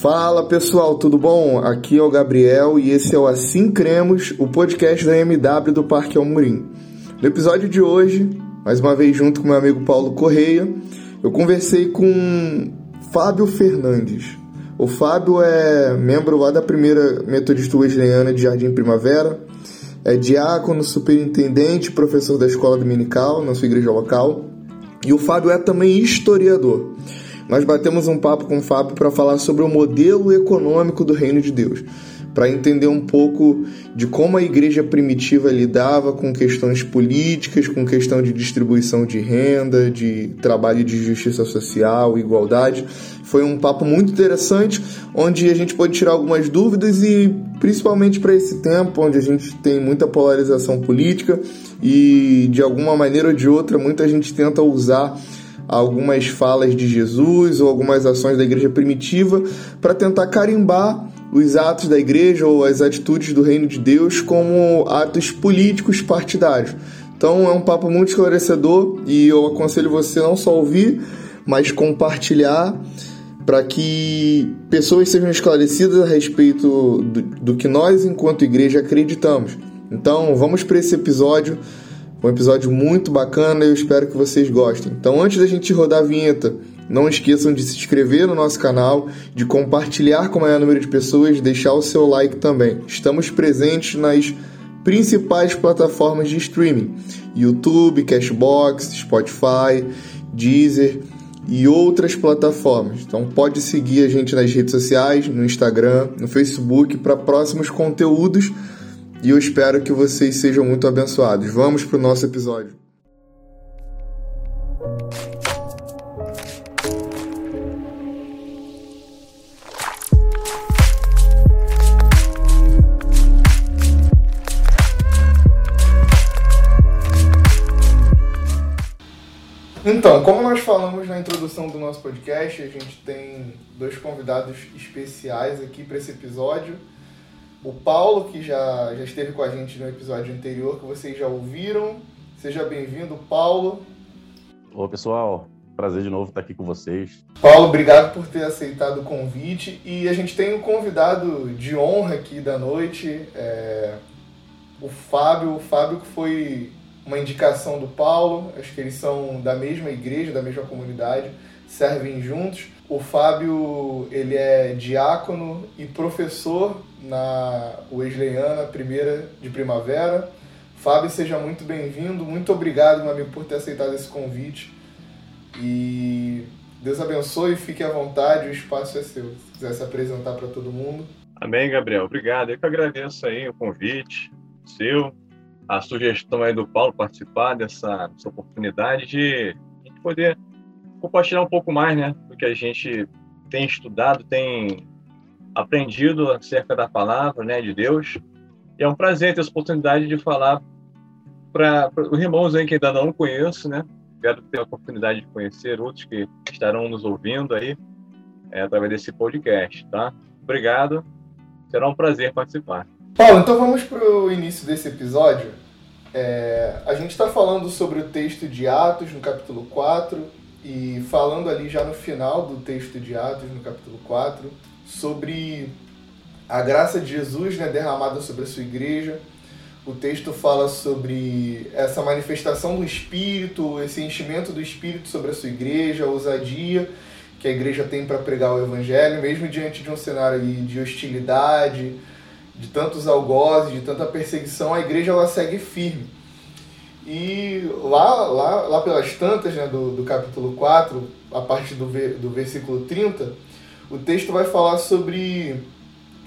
Fala pessoal, tudo bom? Aqui é o Gabriel e esse é o Assim Cremos, o podcast da MW do Parque Almorim. No episódio de hoje, mais uma vez junto com meu amigo Paulo Correia, eu conversei com Fábio Fernandes. O Fábio é membro lá da primeira Metodista Wesleyana de Jardim Primavera, é diácono, superintendente, professor da escola dominical na sua igreja local. E o Fábio é também historiador. Nós batemos um papo com o Fábio para falar sobre o modelo econômico do reino de Deus, para entender um pouco de como a igreja primitiva lidava com questões políticas, com questão de distribuição de renda, de trabalho de justiça social, igualdade. Foi um papo muito interessante, onde a gente pode tirar algumas dúvidas e principalmente para esse tempo onde a gente tem muita polarização política e de alguma maneira ou de outra muita gente tenta usar algumas falas de Jesus ou algumas ações da igreja primitiva para tentar carimbar os atos da igreja ou as atitudes do reino de Deus como atos políticos partidários. Então é um papo muito esclarecedor e eu aconselho você não só ouvir, mas compartilhar para que pessoas sejam esclarecidas a respeito do, do que nós, enquanto igreja, acreditamos. Então vamos para esse episódio um episódio muito bacana e eu espero que vocês gostem. Então, antes da gente rodar a vinheta, não esqueçam de se inscrever no nosso canal, de compartilhar com o maior número de pessoas, de deixar o seu like também. Estamos presentes nas principais plataformas de streaming: YouTube, Cashbox, Spotify, Deezer e outras plataformas. Então pode seguir a gente nas redes sociais, no Instagram, no Facebook para próximos conteúdos e eu espero que vocês sejam muito abençoados. Vamos para o nosso episódio. Então, como nós falamos na introdução do nosso podcast, a gente tem dois convidados especiais aqui para esse episódio o Paulo, que já, já esteve com a gente no episódio anterior, que vocês já ouviram. Seja bem-vindo, Paulo. Olá, pessoal. Prazer de novo estar aqui com vocês. Paulo, obrigado por ter aceitado o convite. E a gente tem um convidado de honra aqui da noite, é... o Fábio. O Fábio que foi uma indicação do Paulo. Acho que eles são da mesma igreja, da mesma comunidade, servem juntos. O Fábio, ele é diácono e professor na Wesleyana, primeira de primavera. Fábio, seja muito bem-vindo. Muito obrigado, meu amigo, por ter aceitado esse convite. E Deus abençoe, fique à vontade, o espaço é seu. Se quiser se apresentar para todo mundo. Amém, Gabriel. Obrigado. Eu que agradeço aí o convite seu, a sugestão aí do Paulo participar dessa, dessa oportunidade de, de poder compartilhar um pouco mais, né, do que a gente tem estudado, tem aprendido acerca da palavra, né, de Deus. E é um prazer ter essa oportunidade de falar para os irmãos aí que ainda não conheço, né? Quero ter a oportunidade de conhecer outros que estarão nos ouvindo aí é, através desse podcast, tá? Obrigado. Será um prazer participar. Paulo, então vamos para o início desse episódio. É, a gente está falando sobre o texto de Atos, no capítulo 4, e falando ali já no final do texto de Atos, no capítulo 4, sobre a graça de Jesus né, derramada sobre a sua igreja. O texto fala sobre essa manifestação do Espírito, esse enchimento do Espírito sobre a sua igreja, a ousadia que a igreja tem para pregar o Evangelho, mesmo diante de um cenário de hostilidade, de tantos algozes, de tanta perseguição, a igreja ela segue firme. E lá, lá, lá pelas tantas né, do, do capítulo 4, a partir do, do versículo 30, o texto vai falar sobre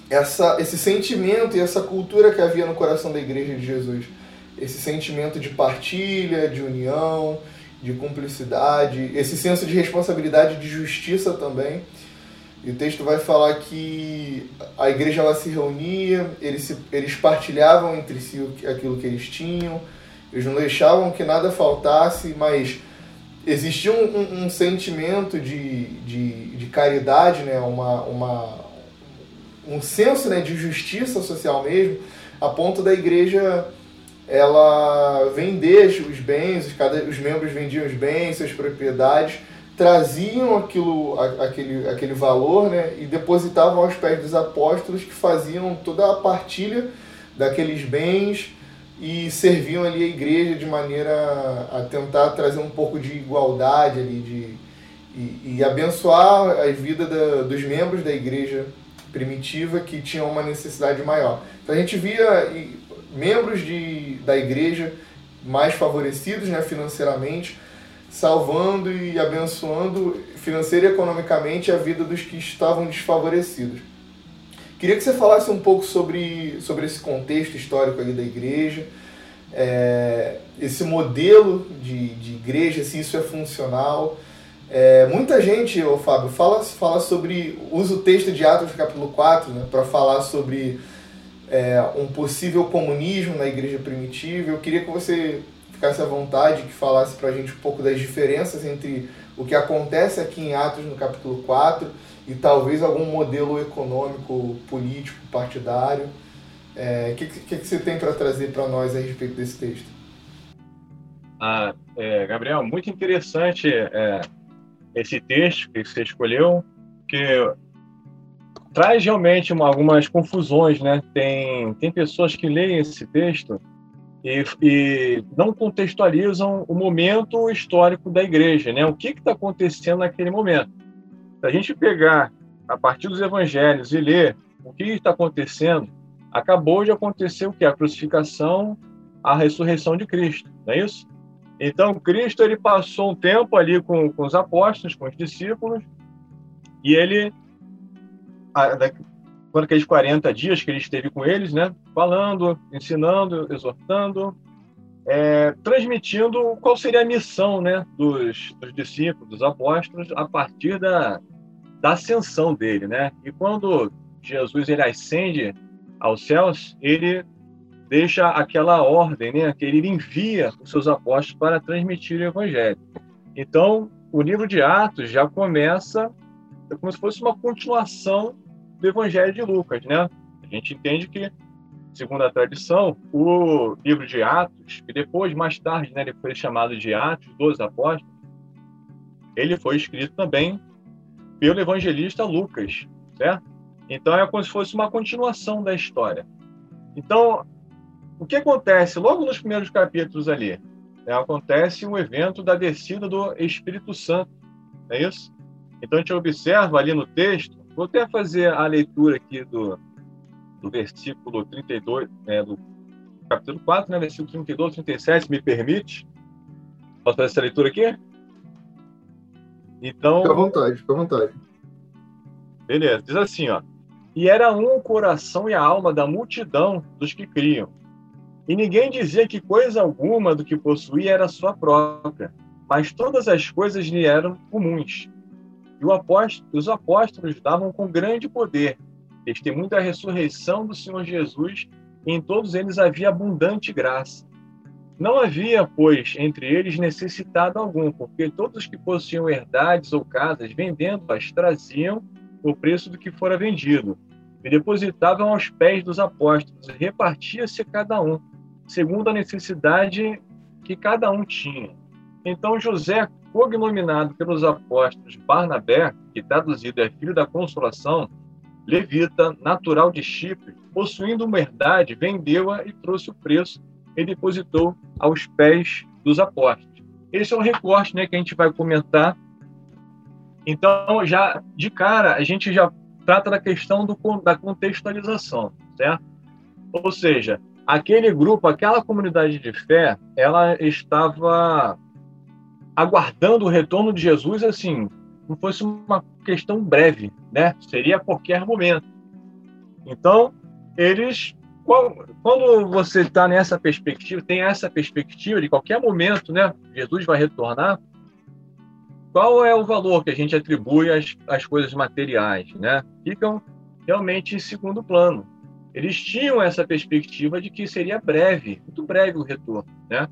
essa, esse sentimento e essa cultura que havia no coração da igreja de Jesus. Esse sentimento de partilha, de união, de cumplicidade, esse senso de responsabilidade, de justiça também. E o texto vai falar que a igreja ela se reunia, eles, se, eles partilhavam entre si aquilo que eles tinham, eles não deixavam que nada faltasse, mas existia um, um, um sentimento de, de, de, caridade, né? uma, uma, um senso né? de justiça social mesmo, a ponto da igreja ela vender os bens, cada, os membros vendiam os bens, suas propriedades, traziam aquilo, aquele, aquele valor né, e depositavam aos pés dos apóstolos que faziam toda a partilha daqueles bens e serviam ali a igreja de maneira a tentar trazer um pouco de igualdade ali, de, e, e abençoar a vida da, dos membros da igreja primitiva que tinham uma necessidade maior. Então a gente via membros de, da igreja mais favorecidos né, financeiramente, salvando e abençoando financeira e economicamente a vida dos que estavam desfavorecidos. Queria que você falasse um pouco sobre, sobre esse contexto histórico ali da igreja, é, esse modelo de, de igreja, se isso é funcional. É, muita gente, ô Fábio, fala, fala sobre. usa o texto de Atos capítulo 4 né, para falar sobre é, um possível comunismo na igreja primitiva. Eu queria que você ficasse à vontade, que falasse para a gente um pouco das diferenças entre o que acontece aqui em Atos no capítulo 4 e talvez algum modelo econômico, político, partidário. O é, que, que, que, você tem para trazer para nós a respeito desse texto? Ah, é, Gabriel, muito interessante é, esse texto que você escolheu, que traz realmente uma, algumas confusões, né? Tem, tem pessoas que leem esse texto e, e não contextualizam o momento histórico da igreja, né? O que está acontecendo naquele momento. Se a gente pegar a partir dos evangelhos e ler o que está acontecendo, acabou de acontecer o que? A crucificação, a ressurreição de Cristo, não é isso? Então, Cristo ele passou um tempo ali com, com os apóstolos, com os discípulos, e ele quando aqueles 40 dias que ele esteve com eles, né, falando, ensinando, exortando, é, transmitindo qual seria a missão né, dos, dos, discípulos, dos apóstolos, a partir da, da ascensão dele. Né? E quando Jesus ele ascende aos céus, ele deixa aquela ordem, né, que ele envia os seus apóstolos para transmitir o evangelho. Então, o livro de Atos já começa como se fosse uma continuação do Evangelho de Lucas, né? A gente entende que, segundo a tradição, o livro de Atos, que depois, mais tarde, né, ele foi chamado de Atos dos Apóstolos, ele foi escrito também pelo evangelista Lucas, certo? Então é como se fosse uma continuação da história. Então, o que acontece logo nos primeiros capítulos ali? É, acontece um evento da descida do Espírito Santo, é isso? Então a gente observa ali no texto Vou até fazer a leitura aqui do, do versículo 32, né, do capítulo 4, né, versículo 32, 37, me permite? Posso fazer essa leitura aqui? Então. Fica à vontade, fica à vontade. Beleza, diz assim, ó. E era um o coração e a alma da multidão dos que criam. E ninguém dizia que coisa alguma do que possuía era sua própria, mas todas as coisas lhe eram comuns. E os apóstolos davam com grande poder testemunho da ressurreição do Senhor Jesus, e em todos eles havia abundante graça. Não havia, pois, entre eles necessitado algum, porque todos os que possuíam herdades ou casas, vendendo-as, traziam o preço do que fora vendido, e depositavam aos pés dos apóstolos, e repartia-se cada um, segundo a necessidade que cada um tinha. Então José, cognominado pelos apóstolos Barnabé, que traduzido é filho da consolação, levita, natural de Chipre, possuindo uma herdade, vendeu-a e trouxe o preço e depositou aos pés dos apóstolos. Esse é um recorte né, que a gente vai comentar. Então, já de cara, a gente já trata da questão do, da contextualização, certo? Ou seja, aquele grupo, aquela comunidade de fé, ela estava aguardando o retorno de Jesus, assim, não fosse uma questão breve, né? Seria a qualquer momento. Então, eles, quando você está nessa perspectiva, tem essa perspectiva de qualquer momento, né? Jesus vai retornar. Qual é o valor que a gente atribui às, às coisas materiais, né? Ficam realmente em segundo plano. Eles tinham essa perspectiva de que seria breve, muito breve o retorno, né?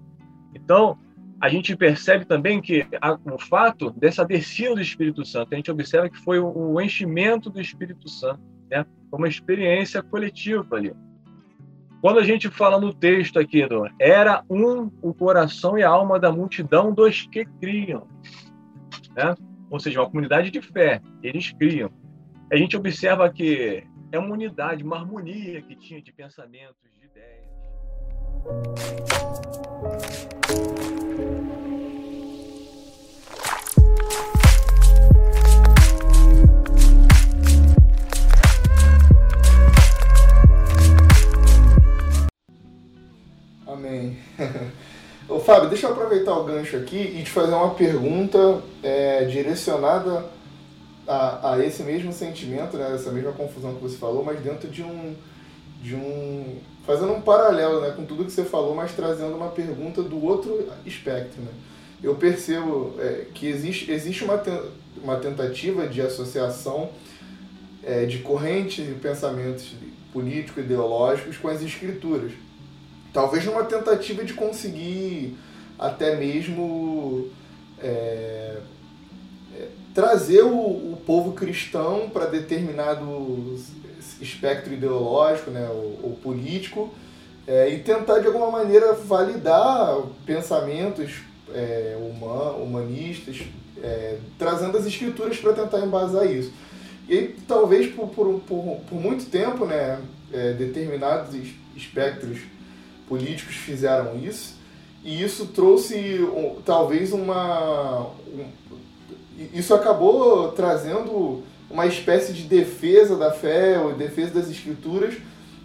Então, a gente percebe também que a, o fato dessa descida do Espírito Santo, a gente observa que foi o, o enchimento do Espírito Santo, né? uma experiência coletiva ali. Quando a gente fala no texto aqui, do, era um o coração e a alma da multidão dos que criam. Né? ou seja, uma comunidade de fé. Eles criam. A gente observa que é uma unidade, uma harmonia que tinha de pensamentos, de ideias. Amém. Ô, Fábio, deixa eu aproveitar o gancho aqui e te fazer uma pergunta é, direcionada a, a, esse mesmo sentimento, né, essa mesma confusão que você falou, mas dentro de um, de um fazendo um paralelo, né, com tudo que você falou, mas trazendo uma pergunta do outro espectro, né? Eu percebo é, que existe, existe uma, uma tentativa de associação é, de correntes e pensamentos político-ideológicos com as escrituras talvez numa tentativa de conseguir até mesmo é, é, trazer o, o, povo cristão para determinado espectro ideológico né, ou, ou político é, e tentar de alguma maneira validar pensamentos é, human, humanistas, é, trazendo as escrituras para tentar embasar isso. E talvez por, por, por, por muito tempo, né, é, determinados espectros políticos fizeram isso, e isso trouxe talvez uma. Um, isso acabou trazendo uma espécie de defesa da fé, ou defesa das escrituras,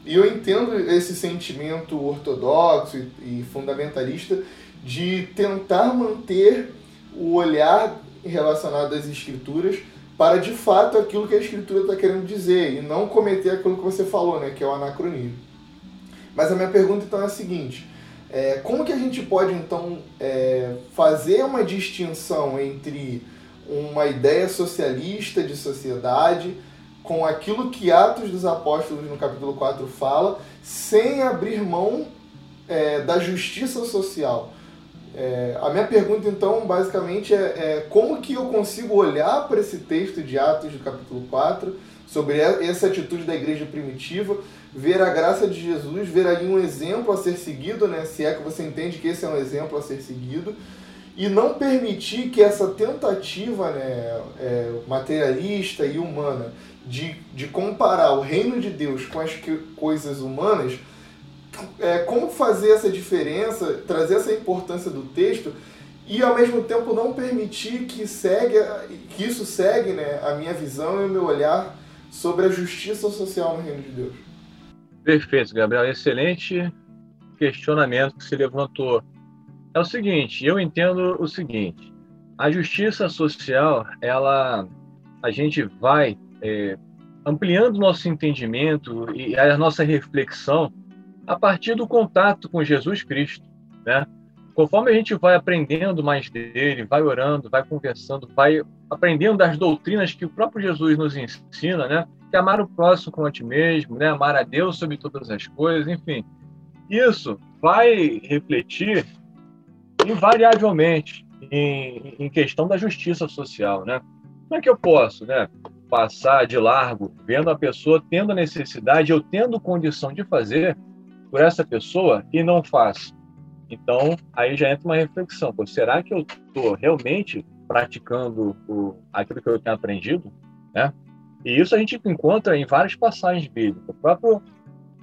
e eu entendo esse sentimento ortodoxo e, fundamentalista de tentar manter o olhar relacionado às escrituras para de fato aquilo que a escritura está querendo dizer e não cometer aquilo que você falou, né, que é o anacronismo. Mas a minha pergunta então é a seguinte: é, como que a gente pode então é, fazer uma distinção entre uma ideia socialista de sociedade com aquilo que Atos dos Apóstolos no capítulo 4 fala, sem abrir mão é, da justiça social? É, a minha pergunta, então, basicamente é, é, como que eu consigo olhar para esse texto de Atos do capítulo 4, sobre essa atitude da igreja primitiva, ver a graça de Jesus, ver ali um exemplo a ser seguido, né? se é que você entende que esse é um exemplo a ser seguido, e não permitir que essa tentativa né, é, materialista e humana de, de comparar o reino de Deus com as que, coisas humanas, é, como fazer essa diferença, trazer essa importância do texto e ao mesmo tempo não permitir que, segue, que isso segue né, a minha visão e o meu olhar sobre a justiça social no reino de Deus. Perfeito, Gabriel. Excelente questionamento que se levantou. É o seguinte, eu entendo o seguinte: a justiça social, ela, a gente vai é, ampliando nosso entendimento e a nossa reflexão a partir do contato com Jesus Cristo, né? Conforme a gente vai aprendendo mais dele, vai orando, vai conversando, vai aprendendo das doutrinas que o próprio Jesus nos ensina, né? Que amar o próximo como a ti mesmo, né? amar a Deus sobre todas as coisas, enfim. Isso vai refletir invariavelmente em, em questão da justiça social, né? Como é que eu posso, né, passar de largo vendo a pessoa tendo a necessidade, eu tendo condição de fazer por essa pessoa e não faço? Então, aí já entra uma reflexão, pô, será que eu estou realmente praticando o, aquilo que eu tenho aprendido, né? E isso a gente encontra em várias passagens bíblicas. O próprio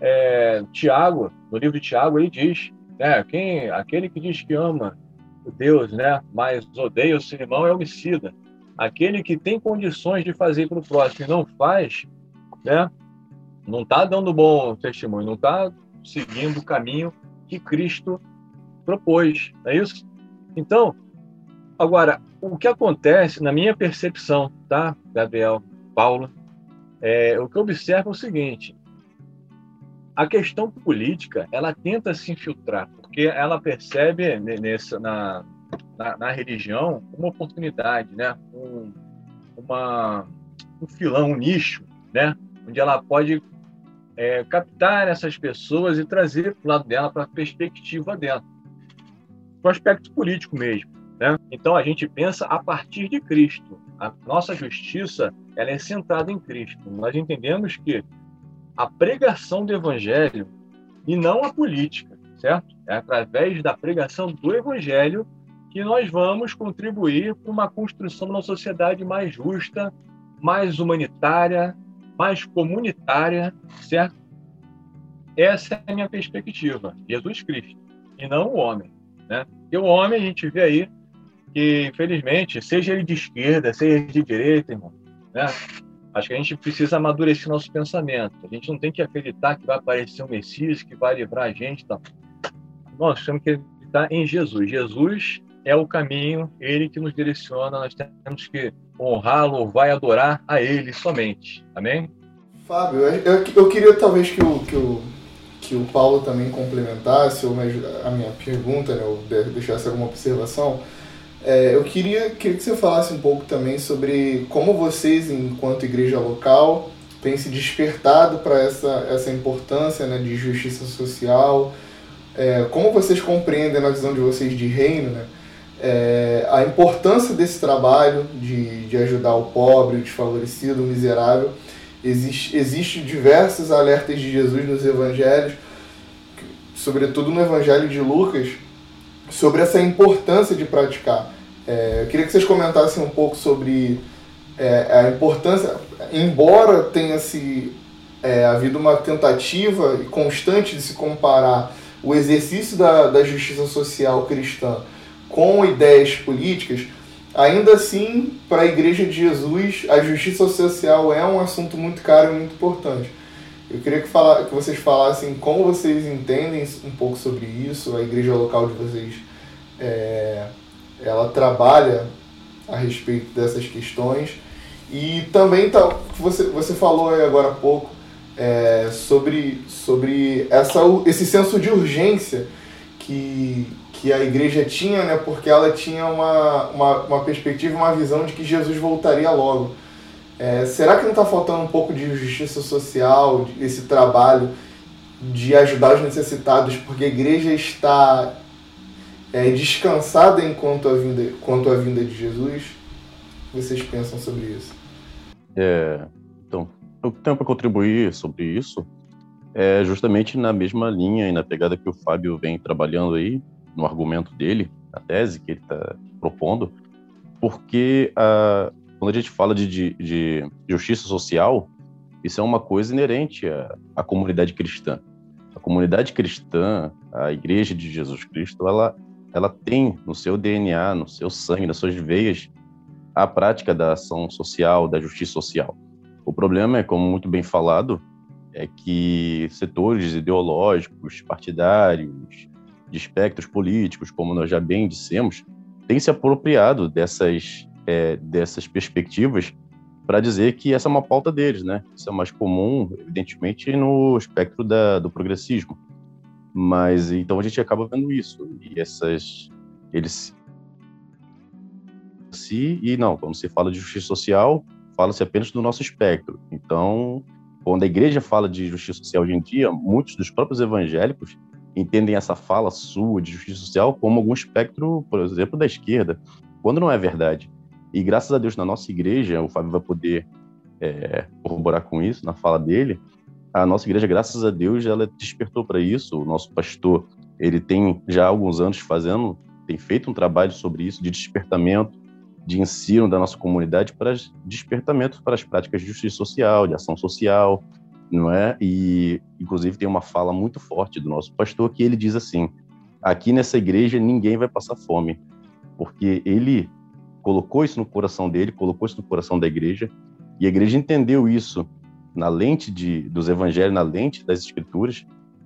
é, Tiago, no livro de Tiago, ele diz, né, quem, aquele que diz que ama o Deus, né, mas odeia o seu irmão é homicida. Aquele que tem condições de fazer para o próximo e não faz, né, não está dando bom testemunho, não está seguindo o caminho que Cristo propôs, é isso? Então, agora, o que acontece, na minha percepção, tá, Gabriel, Paulo, é, o que eu observo é o seguinte: a questão política ela tenta se infiltrar, porque ela percebe nessa, na, na, na religião uma oportunidade, né? um, uma, um filão, um nicho, né? onde ela pode é, captar essas pessoas e trazer para o lado dela, para a perspectiva dela, para o aspecto político mesmo. Né? Então a gente pensa a partir de Cristo. A nossa justiça ela é centrada em Cristo. Nós entendemos que a pregação do Evangelho e não a política, certo? É através da pregação do Evangelho que nós vamos contribuir para uma construção de uma sociedade mais justa, mais humanitária, mais comunitária, certo? Essa é a minha perspectiva, Jesus Cristo, e não o homem, né? E o homem, a gente vê aí que, infelizmente, seja ele de esquerda, seja de direita, irmão, né? Acho que a gente precisa amadurecer nosso pensamento. A gente não tem que acreditar que vai aparecer um Messias que vai livrar a gente. Tá? Nós temos que acreditar em Jesus. Jesus é o caminho, ele que nos direciona. Nós temos que honrar, louvar e adorar a ele somente. Amém? Fábio, eu, eu queria talvez que o, que, o, que o Paulo também complementasse ou a minha pergunta, né, ou deixasse alguma observação é, eu queria, queria que você falasse um pouco também sobre como vocês, enquanto igreja local, têm se despertado para essa, essa importância né, de justiça social, é, como vocês compreendem na visão de vocês de reino, né, é, a importância desse trabalho de, de ajudar o pobre, o desfavorecido, o miserável. Existe, existe diversos alertas de Jesus nos evangelhos, sobretudo no evangelho de Lucas, sobre essa importância de praticar. É, eu queria que vocês comentassem um pouco sobre é, a importância, embora tenha se é, havido uma tentativa constante de se comparar o exercício da, da justiça social cristã com ideias políticas, ainda assim, para a Igreja de Jesus, a justiça social é um assunto muito caro e muito importante. Eu queria que, falar, que vocês falassem como vocês entendem um pouco sobre isso, a igreja local de vocês é, ela trabalha a respeito dessas questões e também tá, você, você falou agora há pouco é, sobre, sobre essa, esse senso de urgência que, que a igreja tinha, né, porque ela tinha uma, uma, uma perspectiva, uma visão de que Jesus voltaria logo. É, será que não está faltando um pouco de justiça social, esse trabalho de ajudar os necessitados, porque a igreja está é, descansada enquanto a vinda, quanto a vinda de Jesus? O que vocês pensam sobre isso? É, então, eu tenho para contribuir sobre isso é justamente na mesma linha e na pegada que o Fábio vem trabalhando aí, no argumento dele, na tese que ele está propondo, porque a, quando a gente fala de, de, de, justiça social, isso é uma coisa inerente à, à comunidade cristã. A comunidade cristã, a Igreja de Jesus Cristo, ela ela tem no seu DNA, no seu sangue, nas suas veias, a prática da ação social, da justiça social. O problema é, como muito bem falado, é que setores ideológicos, partidários, de espectros políticos, como nós já bem dissemos, têm se apropriado dessas, é, dessas perspectivas para dizer que essa é uma pauta deles, né? Isso é mais comum, evidentemente, no espectro da, do progressismo. Mas então a gente acaba vendo isso. E essas. Eles. Se, e não, quando se fala de justiça social, fala-se apenas do nosso espectro. Então, quando a igreja fala de justiça social hoje em dia, muitos dos próprios evangélicos entendem essa fala sua de justiça social como algum espectro, por exemplo, da esquerda, quando não é verdade. E graças a Deus, na nossa igreja, o Fábio vai poder é, corroborar com isso na fala dele, a nossa igreja, graças a Deus, ela despertou para isso. O nosso pastor, ele tem já alguns anos fazendo, tem feito um trabalho sobre isso, de despertamento, de ensino da nossa comunidade para despertamento para as práticas de justiça social, de ação social, não é? E, inclusive, tem uma fala muito forte do nosso pastor que ele diz assim: aqui nessa igreja ninguém vai passar fome, porque ele colocou isso no coração dele, colocou isso no coração da igreja, e a igreja entendeu isso na lente de, dos evangelhos, na lente das escrituras,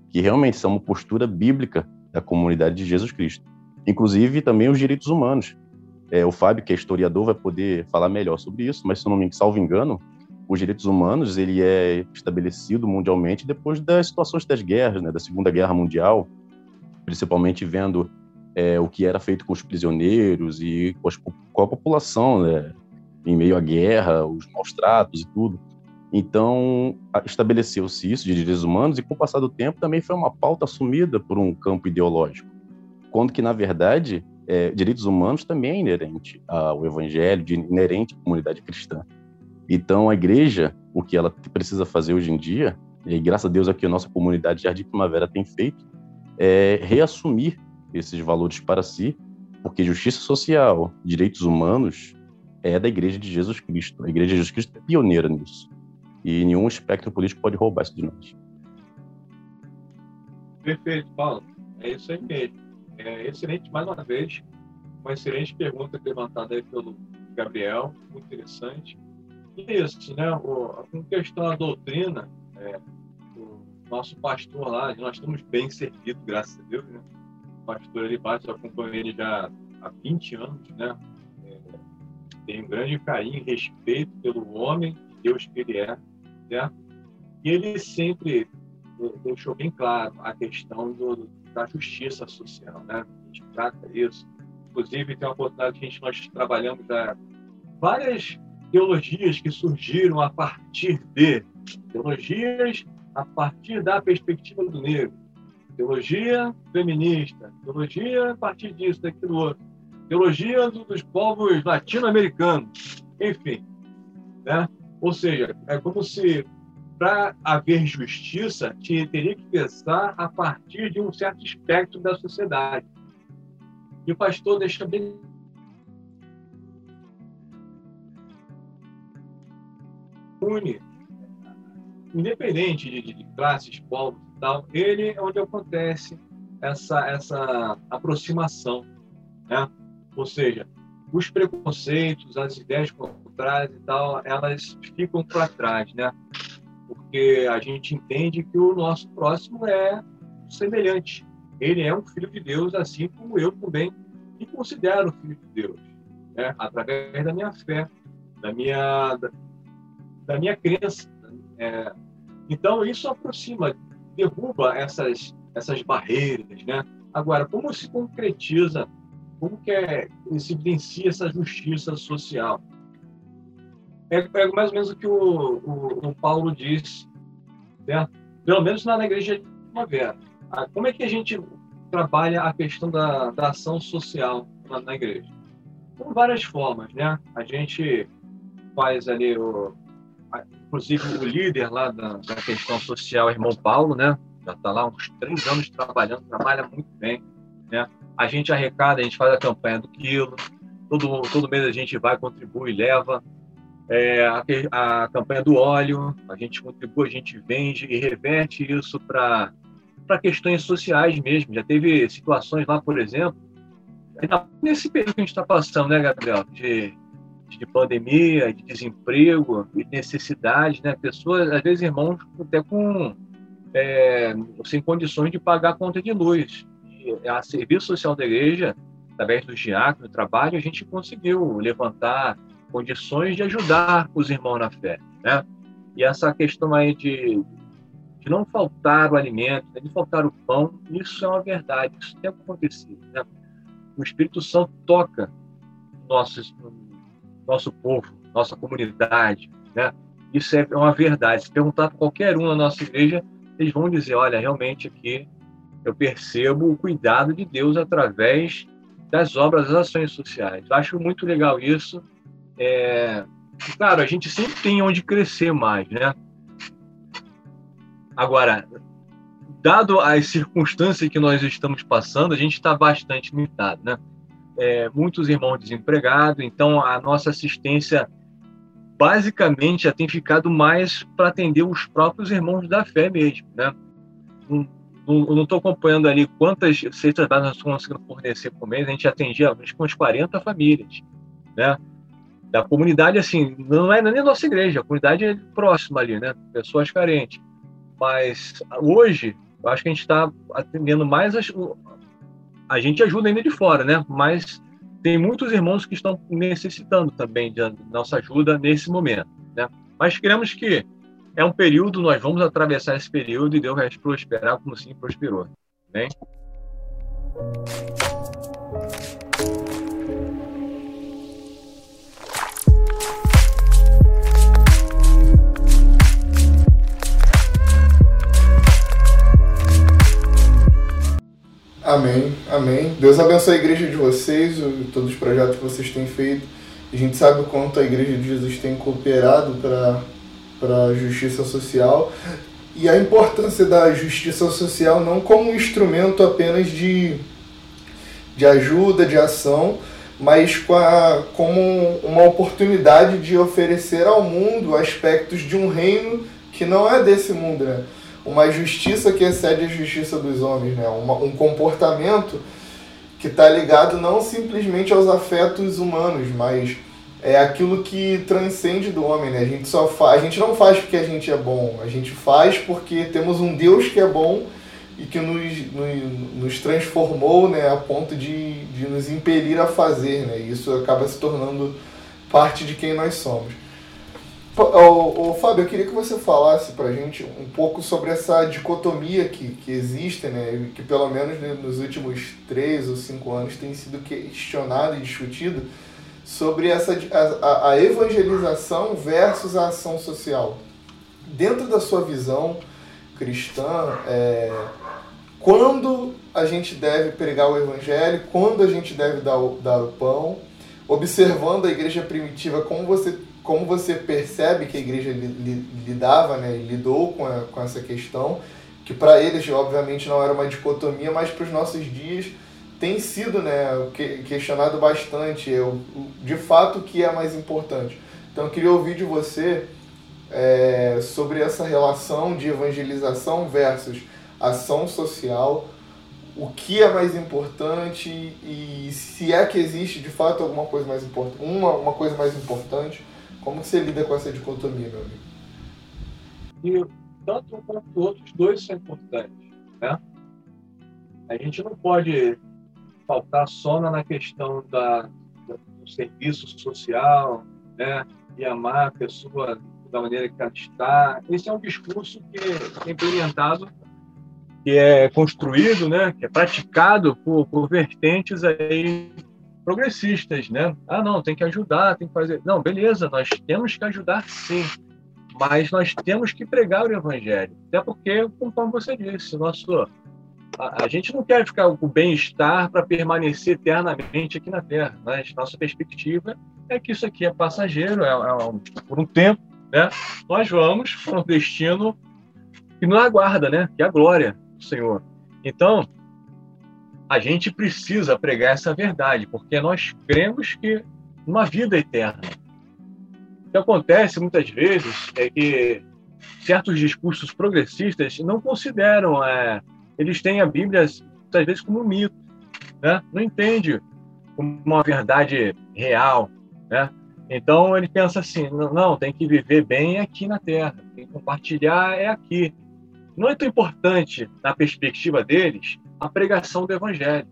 que realmente são uma postura bíblica da comunidade de Jesus Cristo. Inclusive também os direitos humanos. É, o Fábio, que é historiador, vai poder falar melhor sobre isso, mas se não me salvo engano, os direitos humanos ele é estabelecido mundialmente depois das situações das guerras, né, da Segunda Guerra Mundial, principalmente vendo é, o que era feito com os prisioneiros e com, as, com a população, né, em meio à guerra, os maus tratos e tudo. Então, estabeleceu-se isso de direitos humanos e, com o passar do tempo, também foi uma pauta assumida por um campo ideológico. Quando que, na verdade, é, direitos humanos também é inerente ao evangelho, inerente à comunidade cristã. Então, a igreja, o que ela precisa fazer hoje em dia, e graças a Deus aqui a nossa comunidade Jardim Primavera tem feito, é reassumir esses valores para si, Porque justiça social, direitos humanos, é da Igreja de Jesus Cristo. A Igreja de Jesus Cristo é pioneira nisso. E nenhum espectro político pode roubar isso de nós. Perfeito, Paulo. É isso aí mesmo. É excelente, mais uma vez, uma excelente pergunta levantada aí pelo Gabriel, muito interessante. E isso, né? O, com questão da doutrina, é, o nosso pastor lá, nós estamos bem servidos, graças a Deus, né? Pastor bate, eu acompanho ele já há 20 anos, né? É, tem um grande carinho e respeito pelo homem, Deus que ele é, né? E ele sempre deixou bem claro a questão do, da justiça social, né? A gente trata isso. Inclusive, tem uma oportunidade que a gente, nós trabalhamos da, várias teologias que surgiram a partir de teologias a partir da perspectiva do negro, teologia feminista, teologia a partir disso, daquilo outro, teologia dos povos latino-americanos, enfim, né? Ou seja, é como se para haver justiça teria que pensar a partir de um certo espectro da sociedade. E o pastor deixa bem une, independente de, de, classes, povos tal, ele é onde acontece essa, essa aproximação, né? Ou seja, os preconceitos, as ideias contrárias e tal, elas ficam para trás, né? Porque a gente entende que o nosso próximo é semelhante. Ele é um filho de Deus, assim como eu também me considero filho de Deus, né? Através da minha fé, da minha da minha crença. É, então, isso aproxima, derruba essas, essas barreiras. Né? Agora, como se concretiza, como que é, se evidencia essa justiça social? É, mais ou menos o que o, o, o Paulo diz, né? pelo menos na, na igreja de primavera. Ah, como é que a gente trabalha a questão da, da ação social na, na igreja? Com várias formas, né? A gente faz ali o, inclusive o líder lá da, da questão social, irmão Paulo, né? Já está lá uns três anos trabalhando, trabalha muito bem, né? A gente arrecada, a gente faz a campanha do quilo, todo, todo mês a gente vai, contribui, leva. É, a, a campanha do óleo, a gente contribui, a gente vende e reverte isso para para questões sociais mesmo. Já teve situações lá, por exemplo, nesse período que a gente está passando, né, Gabriel? De de pandemia, de desemprego e necessidade, né? Pessoas, às vezes, irmãos até com é, sem condições de pagar a conta de luz. E a serviço social da igreja, através do diácono, do trabalho, a gente conseguiu levantar condições de ajudar os irmãos na fé, né? E essa questão aí de, de não faltar o alimento, de faltar o pão, isso é uma verdade, isso tem acontecido, né? O Espírito Santo toca nossos nosso povo, nossa comunidade, né? Isso é uma verdade. Se perguntar para qualquer um na nossa igreja, eles vão dizer: olha, realmente aqui eu percebo o cuidado de Deus através das obras, das ações sociais. Eu acho muito legal isso. É... Claro, a gente sempre tem onde crescer mais, né? Agora, dado as circunstâncias que nós estamos passando, a gente está bastante limitado, né? É, muitos irmãos desempregados, então a nossa assistência basicamente já tem ficado mais para atender os próprios irmãos da fé mesmo, né? Não estou acompanhando ali quantas cestas básicas nós estamos conseguindo fornecer por mês, a gente atendia acho, umas 40 famílias, né? Da comunidade, assim, não é nem nossa igreja, a comunidade é próxima ali, né? Pessoas carentes. Mas hoje, eu acho que a gente está atendendo mais as, a gente ajuda ainda de fora, né? Mas tem muitos irmãos que estão necessitando também de nossa ajuda nesse momento, né? Mas queremos que é um período, nós vamos atravessar esse período e Deus vai prosperar como sim prosperou, né? Amém, amém. Deus abençoe a igreja de vocês, todos os projetos que vocês têm feito. A gente sabe o quanto a igreja de Jesus tem cooperado para a justiça social e a importância da justiça social não como um instrumento apenas de, de ajuda, de ação, mas com a, como uma oportunidade de oferecer ao mundo aspectos de um reino que não é desse mundo, né? Uma justiça que excede a justiça dos homens, né? Uma, um comportamento que está ligado não simplesmente aos afetos humanos, mas é aquilo que transcende do homem, né? A gente só faz, a gente não faz porque a gente é bom, a gente faz porque temos um Deus que é bom e que nos, nos, nos transformou, né, a ponto de, de nos impelir a fazer, né? E isso acaba se tornando parte de quem nós somos. Ô, Fábio, eu queria que você falasse pra gente um pouco sobre essa dicotomia que, que existe, né, que pelo menos nos últimos três ou cinco anos tem sido questionado e discutido, sobre essa, a, a evangelização versus a ação social. Dentro da sua visão cristã, é, quando a gente deve pregar o evangelho, quando a gente deve dar o, dar o pão, observando a igreja primitiva, como você, como você percebe que a igreja lidava, né, lidou com, a, com essa questão, que para eles, obviamente, não era uma dicotomia, mas para os nossos dias tem sido né, questionado bastante, eu, de fato, o que é mais importante. Então, eu queria ouvir de você é, sobre essa relação de evangelização versus ação social, o que é mais importante e se é que existe de fato alguma coisa mais importante, uma, uma coisa mais importante, como você lida com essa dicotomia, meu amigo? E tanto um quanto o outro, os dois são importantes, né? A gente não pode faltar só na questão da, do serviço social, né? E amar a pessoa da maneira que ela está. Esse é um discurso que é implementado, que é construído, né? Que é praticado por, por vertentes aí progressistas, né? Ah, não, tem que ajudar, tem que fazer. Não, beleza, nós temos que ajudar sim, mas nós temos que pregar o evangelho. Até porque, conforme você disse, nosso a, a gente não quer ficar com bem-estar para permanecer eternamente aqui na Terra. Mas nossa perspectiva é que isso aqui é passageiro, é, é um, por um tempo, né? Nós vamos para um destino que nos aguarda, né? Que é a glória do Senhor. Então, a gente precisa pregar essa verdade, porque nós cremos que uma vida eterna. O que acontece muitas vezes é que certos discursos progressistas não consideram é, eles têm a Bíblia, muitas vezes, como um mito. Né? Não entende como uma verdade real. Né? Então, ele pensa assim, não, tem que viver bem aqui na Terra, tem que compartilhar é aqui. Não é tão importante, na perspectiva deles, a pregação do Evangelho.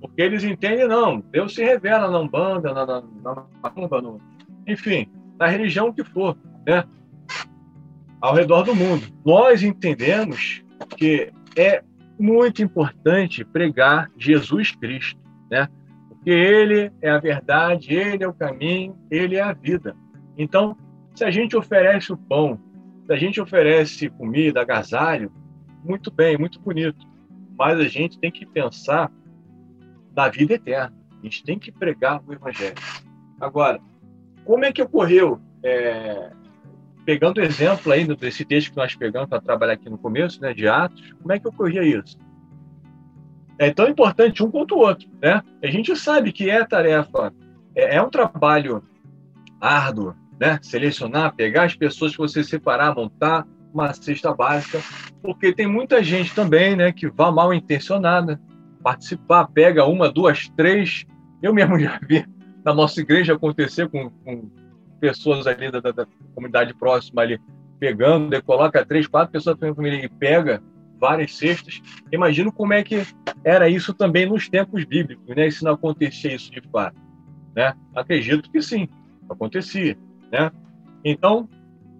Porque eles entendem, não, Deus se revela na Umbanda, na, na, na, no, enfim, na religião que for, né? ao redor do mundo. Nós entendemos que é muito importante pregar Jesus Cristo, né? Porque ele é a verdade, ele é o caminho, ele é a vida. Então, se a gente oferece o pão, se a gente oferece comida, agasalho, muito bem, muito bonito. Mas a gente tem que pensar na vida eterna. A gente tem que pregar o evangelho. Agora, como é que ocorreu é, pegando o exemplo aí desse texto que nós pegamos para trabalhar aqui no começo, né, de Atos, como é que ocorria isso? É tão importante um quanto o outro, né? A gente sabe que é tarefa, é, é um trabalho árduo, né? Selecionar, pegar as pessoas que você separar, montar uma cesta básica, porque tem muita gente também, né, que vá mal intencionada, participar, pega uma, duas, três. Eu mesmo já vi na nossa igreja acontecer com, com pessoas ali da, da, da, comunidade próxima ali pegando, e coloca três, quatro pessoas da família e pega várias cestas. Imagino como é que era isso também nos tempos bíblicos, né? se não acontecia isso de fato, né? Acredito que sim, acontecia, né? Então,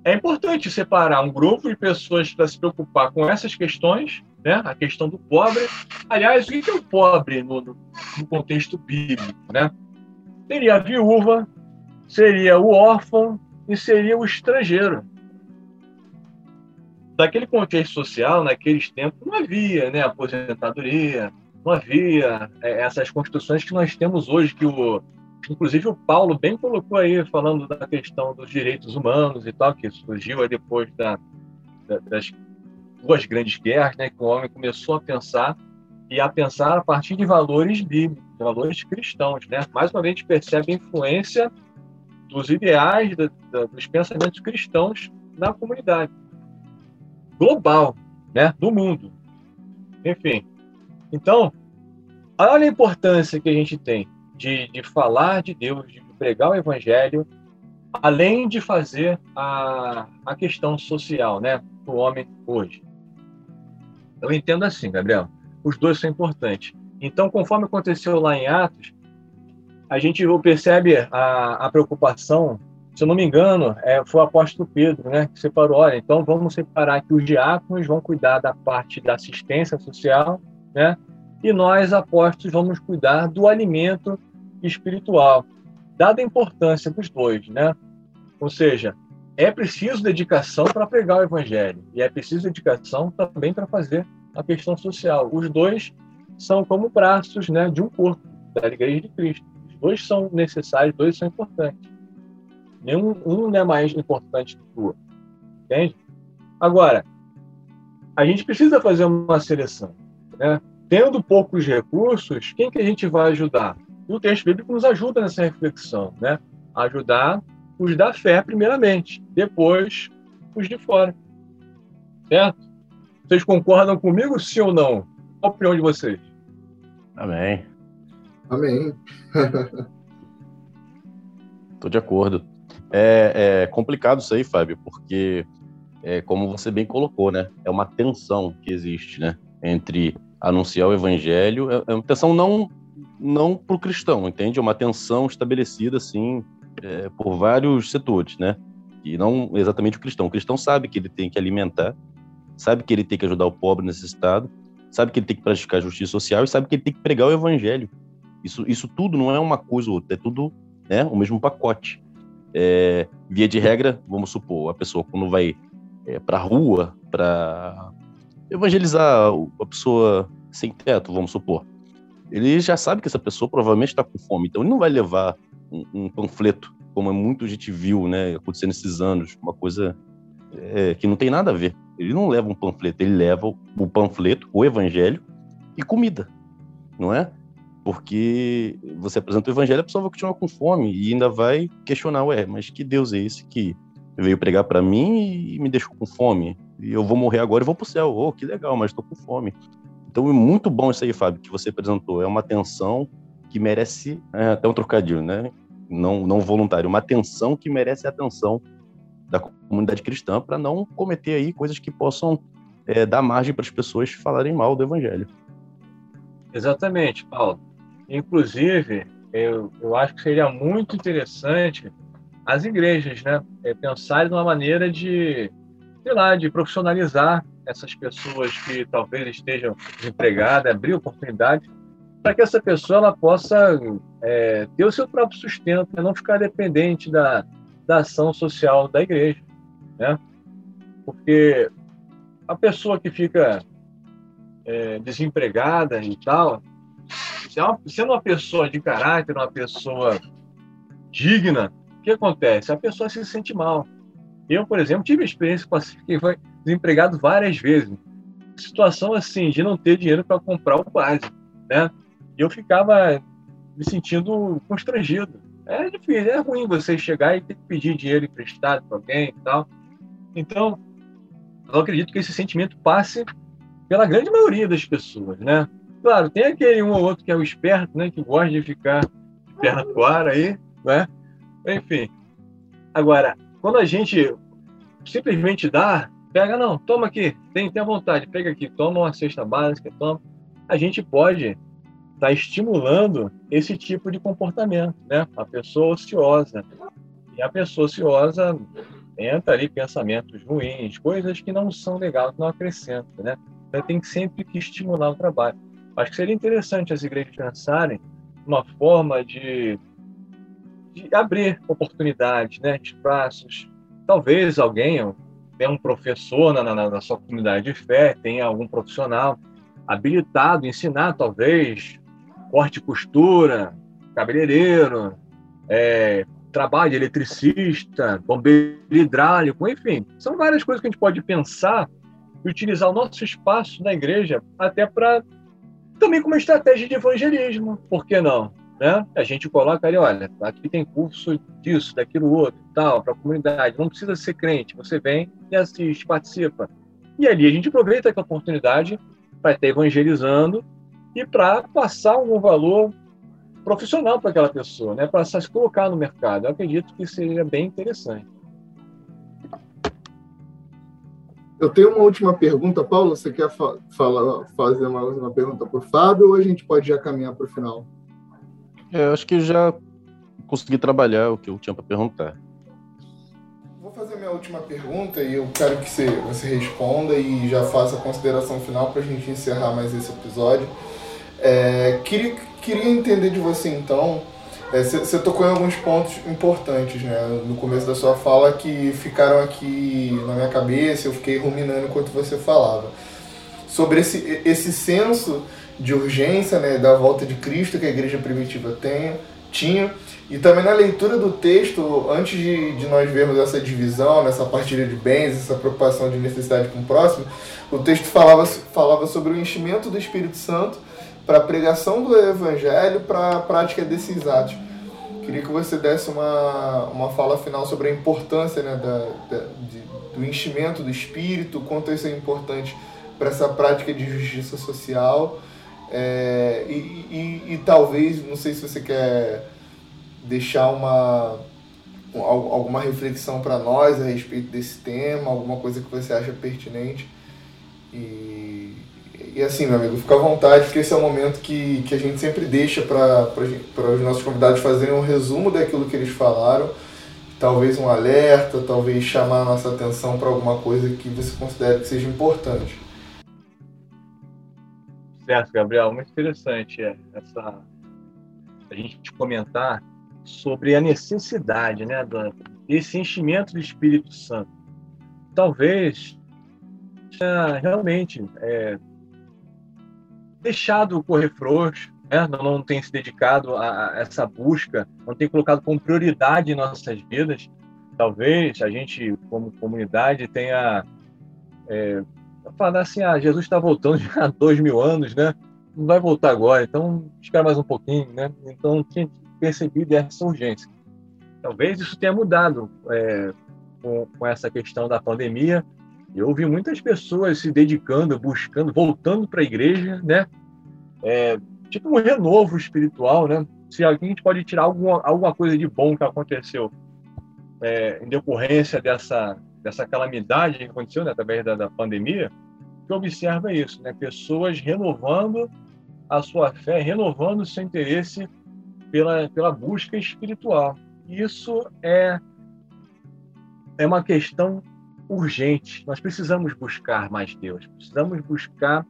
é importante separar um grupo de pessoas para se preocupar com essas questões, né? A questão do pobre. Aliás, o que é o pobre no, no contexto bíblico, né? Seria a viúva, seria o órfão e seria o estrangeiro. Daquele contexto social, naqueles tempos, não havia né, aposentadoria, não havia é, essas construções que nós temos hoje, que o, inclusive o Paulo bem colocou aí, falando da questão dos direitos humanos e tal, que surgiu depois da, da, das duas grandes guerras, né, que o homem começou a pensar e a pensar a partir de valores bíblicos, valores cristãos, né? Mais uma vez a gente percebe a influência dos ideais, da, dos pensamentos cristãos na comunidade global, né? Do mundo. Enfim. Então, olha a importância que a gente tem de, de falar de Deus, de pregar o evangelho, além de fazer a, a questão social, né? Para o homem hoje. Eu entendo assim, Gabriel os dois são importantes. Então, conforme aconteceu lá em Atos, a gente percebe a, a preocupação, se eu não me engano, é, foi o apóstolo Pedro, né, que separou, olha, então vamos separar que os diáconos vão cuidar da parte da assistência social, né, e nós, apóstolos, vamos cuidar do alimento espiritual, dada a importância dos dois, né, ou seja, é preciso dedicação para pregar o evangelho e é preciso dedicação também para fazer a questão social. Os dois são como braços né, de um corpo, da Igreja de Cristo. Os dois são necessários, os dois são importantes. Nenhum um não é mais importante que o outro. Entende? Agora, a gente precisa fazer uma seleção. Né? Tendo poucos recursos, quem que a gente vai ajudar? E o texto bíblico nos ajuda nessa reflexão. Né? Ajudar os da fé, primeiramente. Depois, os de fora. Certo? Vocês concordam comigo, sim ou não? Qual a opinião de vocês? Amém. Amém. Estou de acordo. É, é, complicado isso aí, Fábio, porque, é, como você bem colocou, né? É uma tensão que existe, né? Entre anunciar o evangelho, é, é uma tensão não não para o cristão, entende? É uma tensão estabelecida, assim, é, por vários setores, né? E não exatamente o cristão. O cristão sabe que ele tem que alimentar sabe que ele tem que ajudar o pobre necessitado, sabe que ele tem que praticar justiça social e sabe que ele tem que pregar o evangelho. Isso, isso tudo não é uma coisa ou outra, é tudo né, o mesmo pacote. É, via de regra, vamos supor, a pessoa quando vai é, para a rua para evangelizar a pessoa sem teto, vamos supor, ele já sabe que essa pessoa provavelmente está com fome, então ele não vai levar um, um panfleto, como muito gente viu, né, acontecendo esses anos, uma coisa é, que não tem nada a ver. Ele não leva um panfleto, ele leva o panfleto, o evangelho e comida, não é? Porque você apresenta o evangelho, a pessoa vai continuar com fome e ainda vai questionar, ué, mas que Deus é esse que veio pregar para mim e me deixou com fome? E eu vou morrer agora e vou pro céu. Oh, que legal, mas estou com fome. Então é muito bom isso aí, Fábio, que você apresentou. É uma atenção que merece é, até um trocadilho, né? Não, não voluntário, uma atenção que merece atenção da comunidade cristã para não cometer aí coisas que possam é, dar margem para as pessoas falarem mal do evangelho. Exatamente, Paulo. Inclusive, eu, eu acho que seria muito interessante as igrejas, né, é, pensarem numa maneira de, sei lá, de profissionalizar essas pessoas que talvez estejam desempregadas, abrir oportunidades para que essa pessoa ela possa é, ter o seu próprio sustento, né, não ficar dependente da, da ação social da igreja, né? Porque a pessoa que fica é, desempregada e tal, é sendo uma pessoa de caráter, uma pessoa digna, que acontece? A pessoa se sente mal. Eu, por exemplo, tive experiência com que foi desempregado várias vezes. Situação assim, de não ter dinheiro para comprar o básico, né? Eu ficava me sentindo constrangido é difícil, é ruim você chegar e ter que pedir dinheiro emprestado para alguém e tal. Então, eu acredito que esse sentimento passe pela grande maioria das pessoas, né? Claro, tem aquele um ou outro que é o esperto, né? Que gosta de ficar de perna pro ar aí, né? Enfim. Agora, quando a gente simplesmente dá, pega, não, toma aqui, tem, tem a vontade, pega aqui, toma uma cesta básica, toma. A gente pode está estimulando esse tipo de comportamento, né? A pessoa ociosa. E a pessoa ociosa entra ali pensamentos ruins, coisas que não são legais, não acrescentam, né? Então tem sempre que estimular o trabalho. Acho que seria interessante as igrejas pensarem uma forma de, de abrir oportunidades, né? Espaços. Talvez alguém tenha um professor na, na, na sua comunidade de fé, tenha algum profissional habilitado, ensinar talvez corte e costura, cabeleireiro, é, trabalho de eletricista, bombeiro hidráulico, enfim, são várias coisas que a gente pode pensar e utilizar o nosso espaço na igreja até para Também como estratégia de evangelismo, por que não? Né? A gente coloca ali, olha, aqui tem curso disso, daquilo outro, tal, para a comunidade. Não precisa ser crente, você vem e assiste, participa. E ali a gente aproveita a oportunidade para estar evangelizando e para passar algum valor profissional para aquela pessoa, né? para se colocar no mercado. Eu acredito que seria bem interessante. Eu tenho uma última pergunta, Paulo. Você quer fa falar, fazer uma última pergunta para o Fábio ou a gente pode já caminhar para o final? É, eu acho que já consegui trabalhar o que eu tinha para perguntar. Vou fazer minha última pergunta e eu quero que você, você responda e já faça a consideração final para a gente encerrar mais esse episódio. É, queria, queria entender de você então. Você é, tocou em alguns pontos importantes né, no começo da sua fala que ficaram aqui na minha cabeça, eu fiquei ruminando enquanto você falava. Sobre esse, esse senso de urgência né, da volta de Cristo que a igreja primitiva tem, tinha, e também na leitura do texto, antes de, de nós vermos essa divisão, nessa partilha de bens, essa preocupação de necessidade com o próximo, o texto falava, falava sobre o enchimento do Espírito Santo para a pregação do Evangelho, para a prática desses atos. Queria que você desse uma, uma fala final sobre a importância né, da, da de, do enchimento do Espírito, quanto isso é importante para essa prática de justiça social. É, e, e, e, talvez, não sei se você quer deixar uma alguma reflexão para nós a respeito desse tema, alguma coisa que você acha pertinente. E, e assim, meu amigo, fica à vontade, porque esse é o momento que, que a gente sempre deixa para os nossos convidados fazerem um resumo daquilo que eles falaram, talvez um alerta, talvez chamar a nossa atenção para alguma coisa que você considere que seja importante. Certo, Gabriel, muito interessante é, essa a gente comentar sobre a necessidade né, desse enchimento do Espírito Santo. Talvez realmente é, deixado correr frouxo, né? não, não tem se dedicado a, a, essa busca, não tem colocado como prioridade em nossas vidas. Talvez a gente, como comunidade, tenha é, falado assim: ah, Jesus está voltando já há dois mil anos, né? Não vai voltar agora, então espera mais um pouquinho, né? Então tinha percebido essa urgência. Talvez isso tenha mudado é, com, com essa questão da pandemia eu vi muitas pessoas se dedicando, buscando, voltando para a igreja, né? É, tipo um renovo espiritual, né? Se alguém pode tirar alguma, alguma coisa de bom que aconteceu é, em decorrência dessa, dessa calamidade que aconteceu né, através da, da pandemia, que observa isso, né? Pessoas renovando a sua fé, renovando o seu interesse pela, pela busca espiritual. Isso é, é uma questão urgente. Nós precisamos buscar mais Deus, precisamos buscar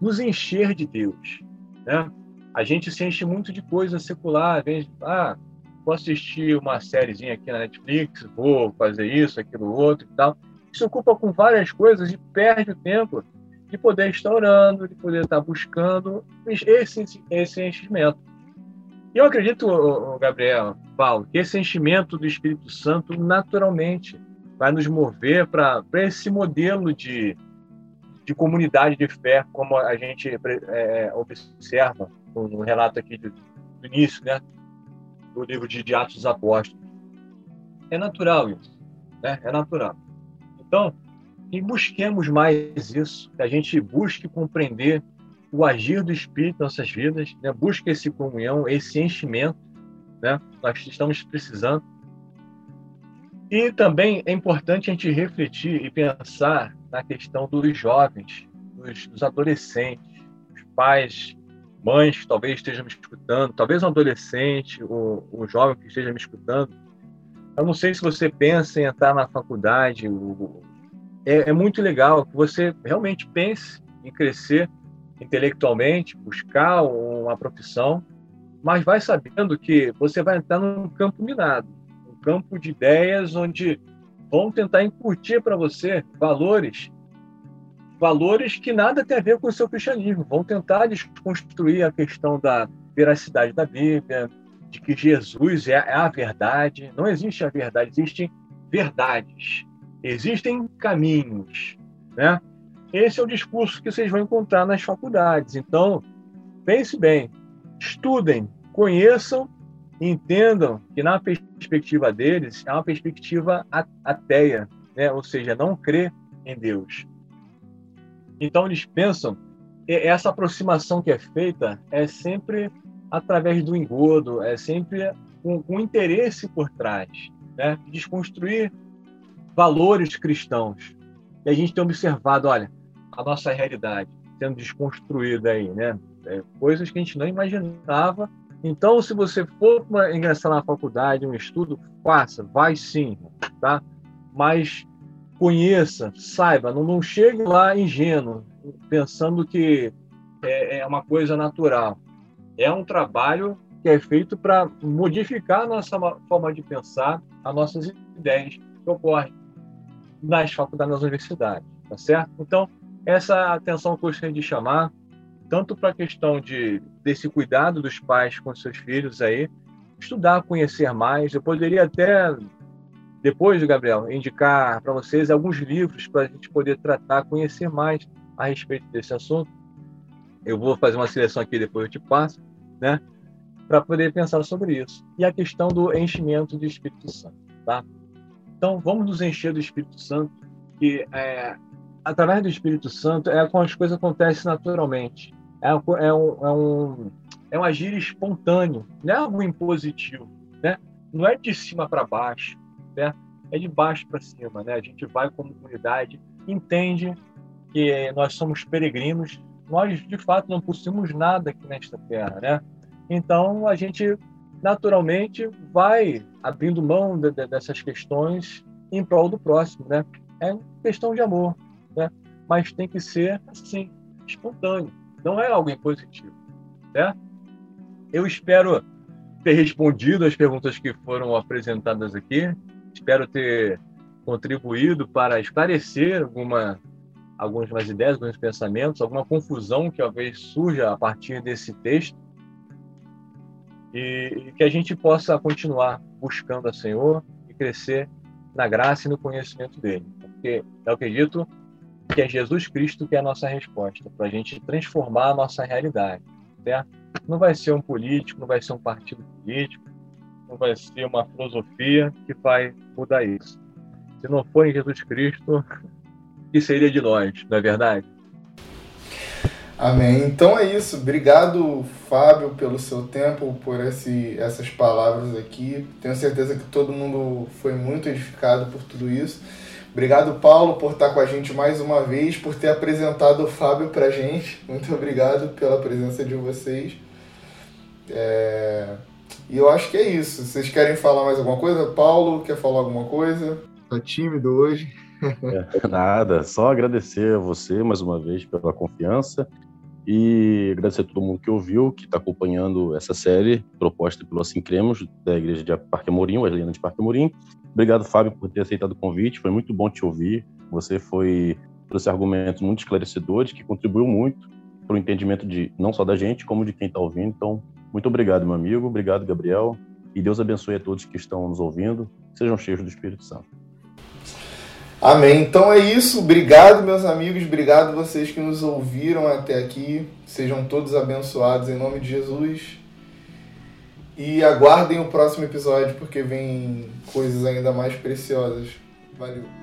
nos encher de Deus. Né? A gente se enche muito de coisa secular, vem, ah, vou assistir uma sériezinha aqui na Netflix, vou fazer isso, aquilo, outro e tal. Se ocupa com várias coisas e perde o tempo de poder estar orando, de poder estar buscando esse, esse enchimento. E eu acredito, Gabriel, Paulo, que esse enchimento do Espírito Santo naturalmente vai nos mover para esse modelo de, de comunidade de fé, como a gente é, observa no relato aqui do, do, início, né, do livro de, de Atos dos Apóstolos. É natural isso, né? É natural. Então, e busquemos mais isso, que a gente busque compreender o agir do Espírito em nossas vidas, né? busque esse comunhão, esse enchimento, né? Nós estamos precisando e também é importante a gente refletir e pensar na questão dos jovens, dos, dos adolescentes, os pais, mães que talvez estejam me escutando, talvez um adolescente ou um jovem que esteja me escutando. Eu não sei se você pensa em entrar na faculdade. É, é muito legal que você realmente pense em crescer intelectualmente, buscar uma profissão, mas vai sabendo que você vai entrar num campo minado campo de ideias onde vão tentar incutir para você valores, valores que nada tem a ver com o seu cristianismo. Vão tentar desconstruir a questão da veracidade da Bíblia, de que Jesus é, é a verdade. Não existe a verdade, existem verdades, existem caminhos, né? Esse é o discurso que vocês vão encontrar nas faculdades. Então, pense bem, estudem, conheçam entendam que na perspectiva deles é uma perspectiva ateia, né? ou seja, não crê em Deus. Então eles pensam essa aproximação que é feita é sempre através do engodo, é sempre com, com interesse por trás, né? desconstruir valores cristãos. E a gente tem observado, olha, a nossa realidade sendo desconstruída aí, né? É, coisas que a gente não imaginava. Então, se você for ingressar na faculdade, um estudo, faça, vai sim, tá? Mas conheça, saiba, não, não chegue lá ingênuo, pensando que é, é uma coisa natural. É um trabalho que é feito para modificar a nossa forma de pensar, as nossas ideias que ocorrem nas faculdades, nas universidades, tá certo? Então, essa atenção que eu gostaria de chamar, tanto para a questão de, desse cuidado dos pais com seus filhos aí, estudar, conhecer mais. Eu poderia até, depois, Gabriel, indicar para vocês alguns livros para a gente poder tratar, conhecer mais a respeito desse assunto. Eu vou fazer uma seleção aqui, depois eu te passo, né? Para poder pensar sobre isso. E a questão do enchimento do Espírito Santo, tá? Então, vamos nos encher do Espírito Santo, que é, através do Espírito Santo é como as coisas acontecem naturalmente. É, é, um, é, um, é um agir espontâneo, não é algo impositivo, né? Não é de cima para baixo, né? É de baixo para cima, né? A gente vai como comunidade, entende que nós somos peregrinos, nós de fato não possuímos nada aqui nesta terra, né? Então a gente naturalmente vai abrindo mão de, de, dessas questões em prol do próximo, né? É questão de amor, né? Mas tem que ser assim, espontâneo, não é algo impositivo, né? Eu espero ter respondido as perguntas que foram apresentadas aqui. Espero ter contribuído para esclarecer alguma algumas ideias, alguns pensamentos, alguma confusão que talvez surja a partir desse texto e, que a gente possa continuar buscando a Senhor e crescer na graça e no conhecimento dele. Porque eu acredito que é Jesus Cristo que é a nossa resposta para a gente transformar a nossa realidade. Certo? Não vai ser um político, não vai ser um partido político, não vai ser uma filosofia que vai mudar isso. Se não for em Jesus Cristo, que seria de nós, não é verdade? Amém. Então é isso. Obrigado, Fábio, pelo seu tempo, por esse, essas palavras aqui. Tenho certeza que todo mundo foi muito edificado por tudo isso. Obrigado, Paulo, por estar com a gente mais uma vez, por ter apresentado o Fábio para gente. Muito obrigado pela presença de vocês. É... E eu acho que é isso. Vocês querem falar mais alguma coisa? Paulo, quer falar alguma coisa? Tá tímido hoje? É, nada, só agradecer a você mais uma vez pela confiança e agradecer a todo mundo que ouviu, que está acompanhando essa série proposta pelo Assim Cremos, da Igreja de Parque Amorim, o Aslena de Parque Amorim. Obrigado, Fábio, por ter aceitado o convite, foi muito bom te ouvir. Você foi trouxe argumentos muito esclarecedores que contribuiu muito para o entendimento de não só da gente, como de quem está ouvindo. Então, muito obrigado, meu amigo, obrigado, Gabriel, e Deus abençoe a todos que estão nos ouvindo. Sejam cheios do Espírito Santo. Amém. Então é isso. Obrigado, meus amigos. Obrigado vocês que nos ouviram até aqui. Sejam todos abençoados em nome de Jesus. E aguardem o próximo episódio porque vem coisas ainda mais preciosas. Valeu.